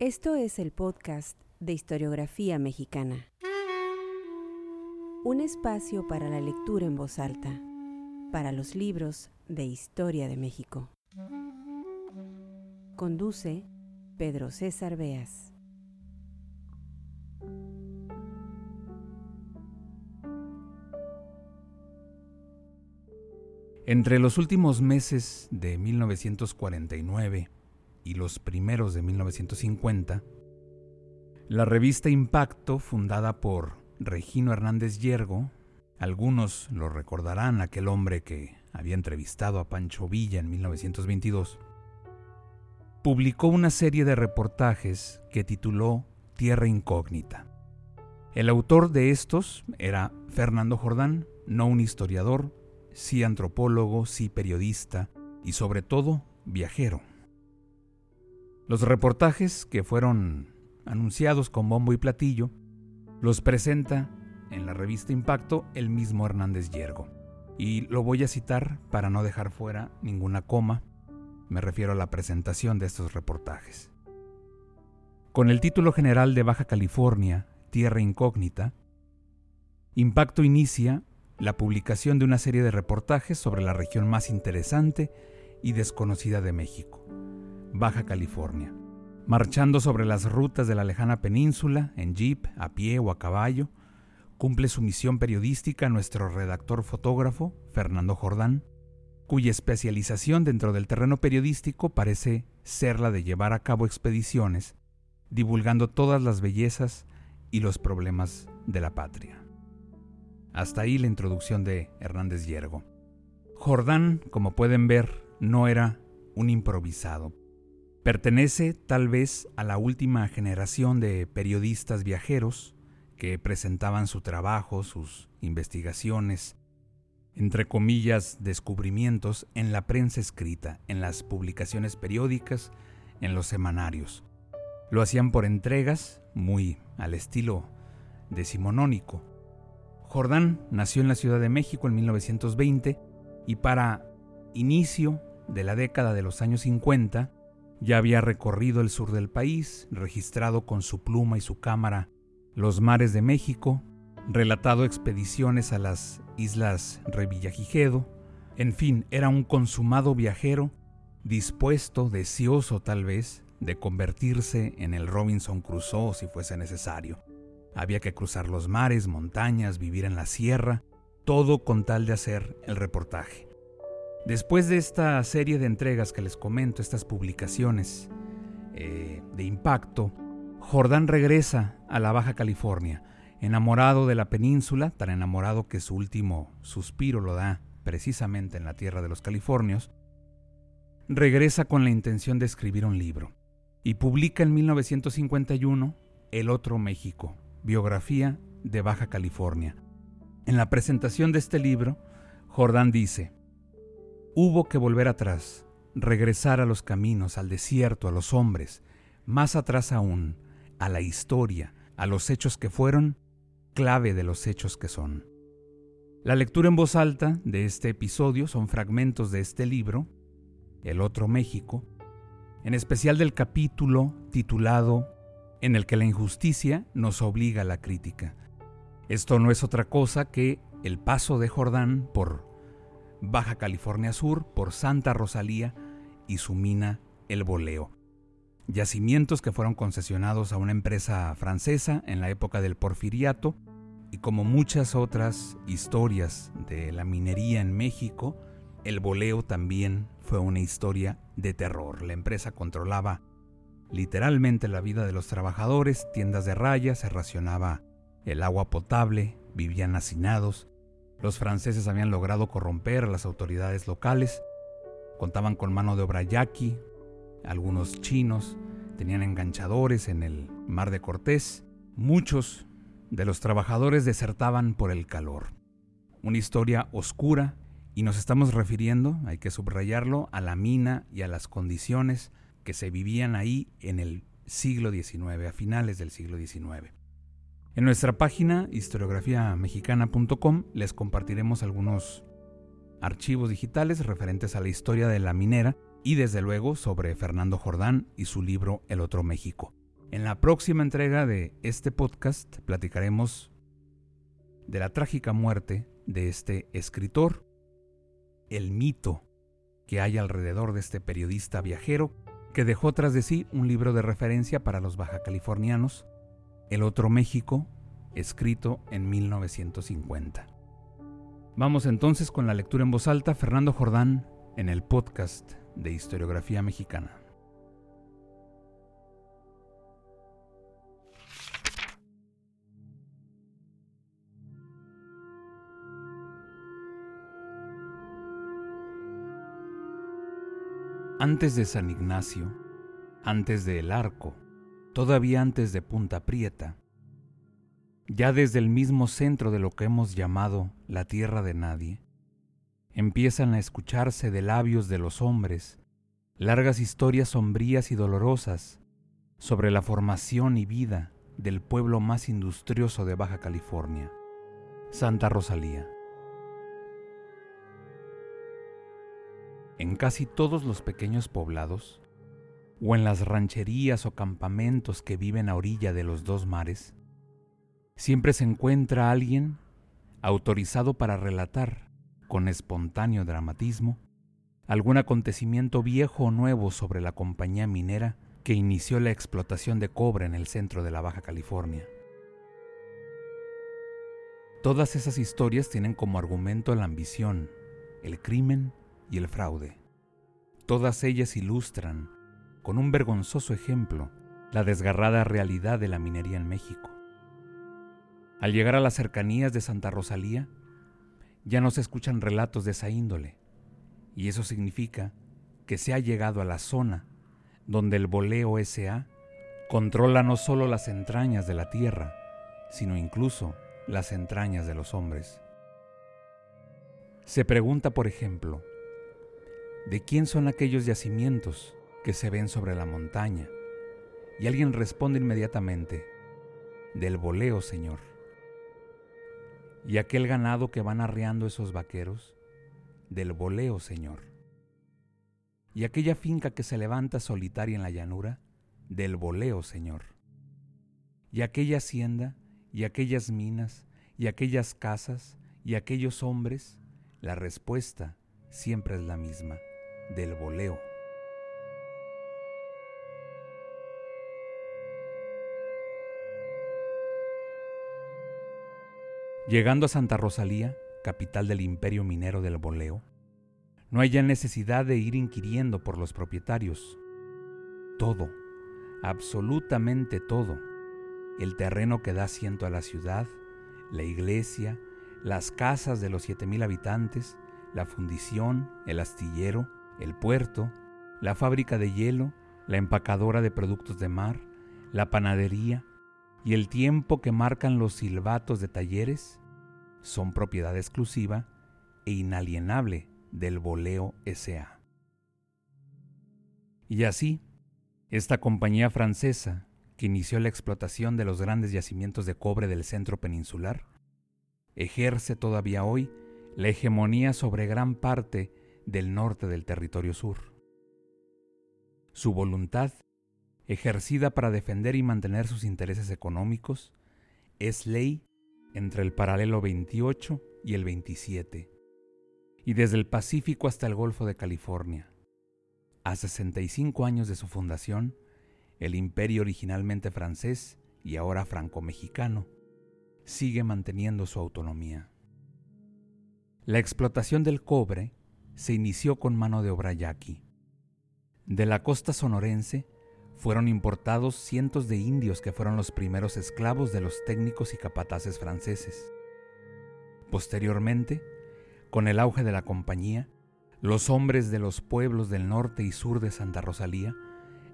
Esto es el podcast de historiografía mexicana. Un espacio para la lectura en voz alta, para los libros de historia de México. Conduce Pedro César Beas. Entre los últimos meses de 1949 y los primeros de 1950, la revista Impacto, fundada por Regino Hernández Yergo, algunos lo recordarán, aquel hombre que había entrevistado a Pancho Villa en 1922, publicó una serie de reportajes que tituló Tierra Incógnita. El autor de estos era Fernando Jordán, no un historiador, sí antropólogo, sí periodista y sobre todo viajero. Los reportajes que fueron anunciados con bombo y platillo los presenta en la revista Impacto el mismo Hernández Yergo. Y lo voy a citar para no dejar fuera ninguna coma, me refiero a la presentación de estos reportajes. Con el título general de Baja California, Tierra Incógnita, Impacto inicia la publicación de una serie de reportajes sobre la región más interesante y desconocida de México, Baja California, marchando sobre las rutas de la lejana península, en jeep, a pie o a caballo, cumple su misión periodística nuestro redactor fotógrafo, Fernando Jordán, cuya especialización dentro del terreno periodístico parece ser la de llevar a cabo expediciones, divulgando todas las bellezas y los problemas de la patria. Hasta ahí la introducción de Hernández Yergo. Jordán, como pueden ver, no era un improvisado. Pertenece tal vez a la última generación de periodistas viajeros que presentaban su trabajo, sus investigaciones, entre comillas, descubrimientos en la prensa escrita, en las publicaciones periódicas, en los semanarios. Lo hacían por entregas, muy al estilo decimonónico. Jordán nació en la Ciudad de México en 1920 y para inicio de la década de los años 50 ya había recorrido el sur del país, registrado con su pluma y su cámara los mares de México, relatado expediciones a las islas Revillagigedo, en fin, era un consumado viajero, dispuesto, deseoso tal vez, de convertirse en el Robinson Crusoe si fuese necesario. Había que cruzar los mares, montañas, vivir en la sierra, todo con tal de hacer el reportaje. Después de esta serie de entregas que les comento, estas publicaciones eh, de impacto, Jordán regresa a la Baja California, enamorado de la península, tan enamorado que su último suspiro lo da precisamente en la tierra de los Californios, regresa con la intención de escribir un libro y publica en 1951 El Otro México, biografía de Baja California. En la presentación de este libro, Jordán dice, Hubo que volver atrás, regresar a los caminos, al desierto, a los hombres, más atrás aún, a la historia, a los hechos que fueron, clave de los hechos que son. La lectura en voz alta de este episodio son fragmentos de este libro, El otro México, en especial del capítulo titulado En el que la injusticia nos obliga a la crítica. Esto no es otra cosa que el paso de Jordán por Baja California Sur por Santa Rosalía y su mina El Boleo. Yacimientos que fueron concesionados a una empresa francesa en la época del porfiriato y como muchas otras historias de la minería en México, el boleo también fue una historia de terror. La empresa controlaba literalmente la vida de los trabajadores, tiendas de rayas, se racionaba el agua potable, vivían hacinados, los franceses habían logrado corromper a las autoridades locales, contaban con mano de obra yaqui, algunos chinos, tenían enganchadores en el mar de Cortés, muchos de los trabajadores desertaban por el calor. Una historia oscura y nos estamos refiriendo, hay que subrayarlo, a la mina y a las condiciones que se vivían ahí en el siglo XIX, a finales del siglo XIX. En nuestra página historiografiamexicana.com les compartiremos algunos archivos digitales referentes a la historia de la minera y desde luego sobre Fernando Jordán y su libro El Otro México. En la próxima entrega de este podcast platicaremos de la trágica muerte de este escritor, el mito que hay alrededor de este periodista viajero que dejó tras de sí un libro de referencia para los baja californianos, El Otro México, escrito en 1950. Vamos entonces con la lectura en voz alta, Fernando Jordán, en el podcast de Historiografía Mexicana. Antes de San Ignacio, antes de El Arco, todavía antes de Punta Prieta, ya desde el mismo centro de lo que hemos llamado la tierra de nadie, empiezan a escucharse de labios de los hombres largas historias sombrías y dolorosas sobre la formación y vida del pueblo más industrioso de Baja California, Santa Rosalía. en casi todos los pequeños poblados, o en las rancherías o campamentos que viven a orilla de los dos mares, siempre se encuentra alguien autorizado para relatar, con espontáneo dramatismo, algún acontecimiento viejo o nuevo sobre la compañía minera que inició la explotación de cobre en el centro de la Baja California. Todas esas historias tienen como argumento la ambición, el crimen y el fraude. Todas ellas ilustran, con un vergonzoso ejemplo, la desgarrada realidad de la minería en México. Al llegar a las cercanías de Santa Rosalía, ya no se escuchan relatos de esa índole, y eso significa que se ha llegado a la zona donde el boleo SA controla no solo las entrañas de la tierra, sino incluso las entrañas de los hombres. Se pregunta, por ejemplo, ¿de quién son aquellos yacimientos que se ven sobre la montaña? Y alguien responde inmediatamente, del voleo, Señor. Y aquel ganado que van arreando esos vaqueros, del voleo, Señor. Y aquella finca que se levanta solitaria en la llanura, del voleo, Señor. Y aquella hacienda, y aquellas minas, y aquellas casas, y aquellos hombres, la respuesta siempre es la misma del voleo. Llegando a Santa Rosalía, capital del imperio minero del voleo, no hay ya necesidad de ir inquiriendo por los propietarios. Todo, absolutamente todo, el terreno que da asiento a la ciudad, la iglesia, las casas de los siete mil habitantes, la fundición, el astillero, el puerto, la fábrica de hielo, la empacadora de productos de mar, la panadería y el tiempo que marcan los silbatos de talleres son propiedad exclusiva e inalienable del Boleo SA. Y así, esta compañía francesa, que inició la explotación de los grandes yacimientos de cobre del centro peninsular, ejerce todavía hoy la hegemonía sobre gran parte del norte del territorio sur. Su voluntad, ejercida para defender y mantener sus intereses económicos, es ley entre el paralelo 28 y el 27, y desde el Pacífico hasta el Golfo de California. A 65 años de su fundación, el imperio originalmente francés y ahora franco-mexicano sigue manteniendo su autonomía. La explotación del cobre se inició con mano de obra yaqui. De la costa sonorense fueron importados cientos de indios que fueron los primeros esclavos de los técnicos y capataces franceses. Posteriormente, con el auge de la compañía, los hombres de los pueblos del norte y sur de Santa Rosalía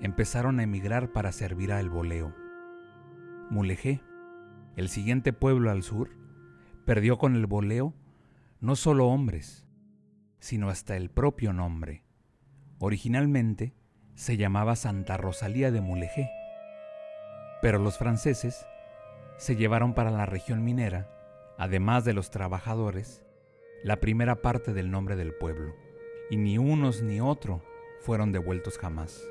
empezaron a emigrar para servir a el boleo. Mulegé, el siguiente pueblo al sur, perdió con el boleo no solo hombres, sino hasta el propio nombre. Originalmente se llamaba Santa Rosalía de Mulegé, pero los franceses se llevaron para la región minera, además de los trabajadores, la primera parte del nombre del pueblo, y ni unos ni otro fueron devueltos jamás.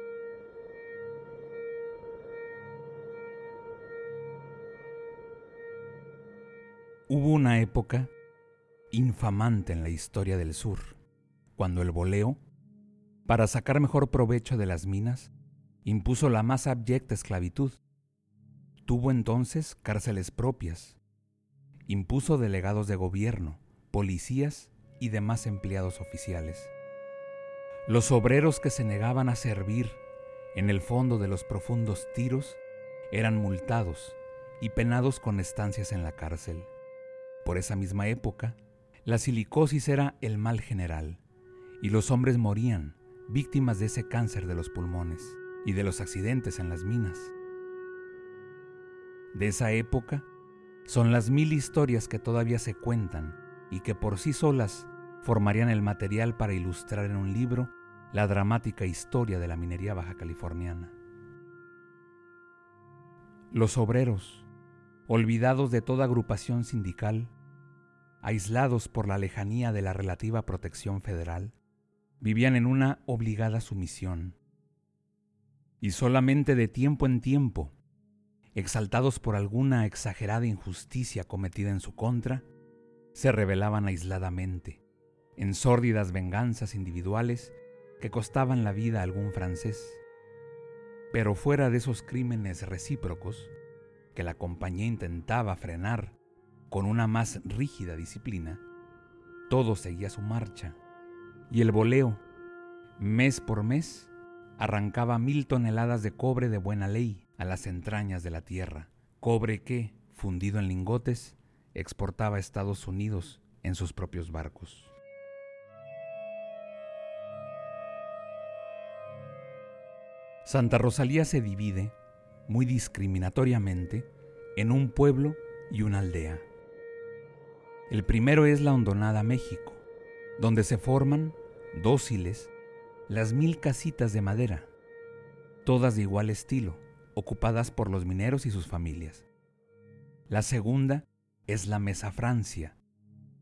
Hubo una época infamante en la historia del sur, cuando el voleo para sacar mejor provecho de las minas, impuso la más abyecta esclavitud. Tuvo entonces cárceles propias, impuso delegados de gobierno, policías y demás empleados oficiales. Los obreros que se negaban a servir en el fondo de los profundos tiros eran multados y penados con estancias en la cárcel. Por esa misma época, la silicosis era el mal general y los hombres morían víctimas de ese cáncer de los pulmones y de los accidentes en las minas. De esa época son las mil historias que todavía se cuentan y que por sí solas formarían el material para ilustrar en un libro la dramática historia de la minería baja californiana. Los obreros, olvidados de toda agrupación sindical, aislados por la lejanía de la relativa protección federal, vivían en una obligada sumisión. Y solamente de tiempo en tiempo, exaltados por alguna exagerada injusticia cometida en su contra, se rebelaban aisladamente, en sórdidas venganzas individuales que costaban la vida a algún francés. Pero fuera de esos crímenes recíprocos, que la compañía intentaba frenar con una más rígida disciplina, todo seguía su marcha, y el boleo, mes por mes, arrancaba mil toneladas de cobre de buena ley a las entrañas de la tierra, cobre que, fundido en lingotes, exportaba a Estados Unidos en sus propios barcos. Santa Rosalía se divide, muy discriminatoriamente, en un pueblo y una aldea. El primero es la Hondonada México, donde se forman, dóciles, las mil casitas de madera, todas de igual estilo, ocupadas por los mineros y sus familias. La segunda es la Mesa Francia,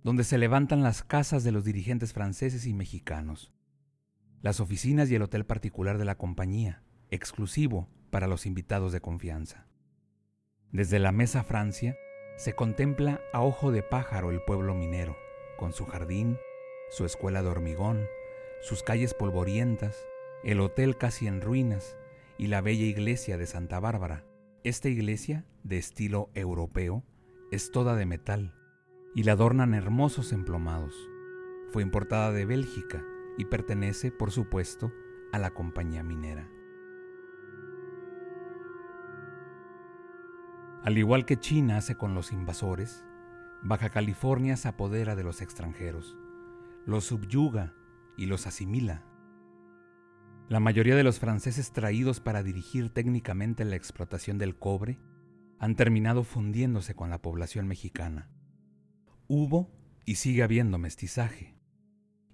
donde se levantan las casas de los dirigentes franceses y mexicanos, las oficinas y el hotel particular de la compañía, exclusivo para los invitados de confianza. Desde la Mesa Francia se contempla a ojo de pájaro el pueblo minero, con su jardín, su escuela de hormigón, sus calles polvorientas, el hotel casi en ruinas y la bella iglesia de Santa Bárbara. Esta iglesia, de estilo europeo, es toda de metal y la adornan hermosos emplomados. Fue importada de Bélgica y pertenece, por supuesto, a la compañía minera. Al igual que China hace con los invasores, Baja California se apodera de los extranjeros, los subyuga y los asimila. La mayoría de los franceses traídos para dirigir técnicamente la explotación del cobre han terminado fundiéndose con la población mexicana. Hubo y sigue habiendo mestizaje,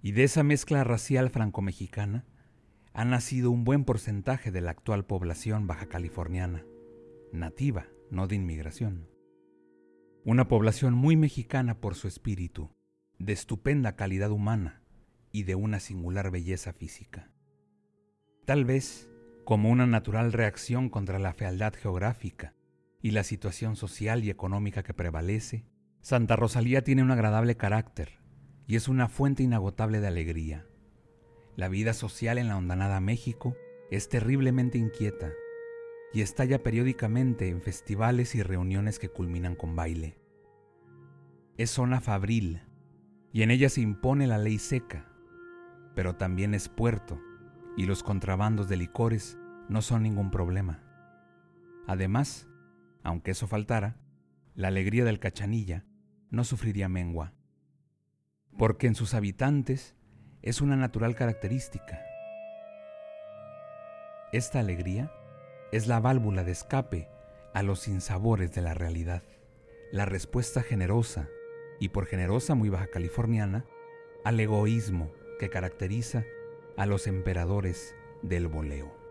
y de esa mezcla racial franco-mexicana ha nacido un buen porcentaje de la actual población baja californiana, nativa no de inmigración. Una población muy mexicana por su espíritu, de estupenda calidad humana y de una singular belleza física. Tal vez como una natural reacción contra la fealdad geográfica y la situación social y económica que prevalece, Santa Rosalía tiene un agradable carácter y es una fuente inagotable de alegría. La vida social en la hondanada México es terriblemente inquieta y estalla periódicamente en festivales y reuniones que culminan con baile. Es zona fabril y en ella se impone la ley seca, pero también es puerto y los contrabandos de licores no son ningún problema. Además, aunque eso faltara, la alegría del cachanilla no sufriría mengua, porque en sus habitantes es una natural característica. Esta alegría es la válvula de escape a los sinsabores de la realidad, la respuesta generosa, y por generosa muy baja californiana, al egoísmo que caracteriza a los emperadores del boleo.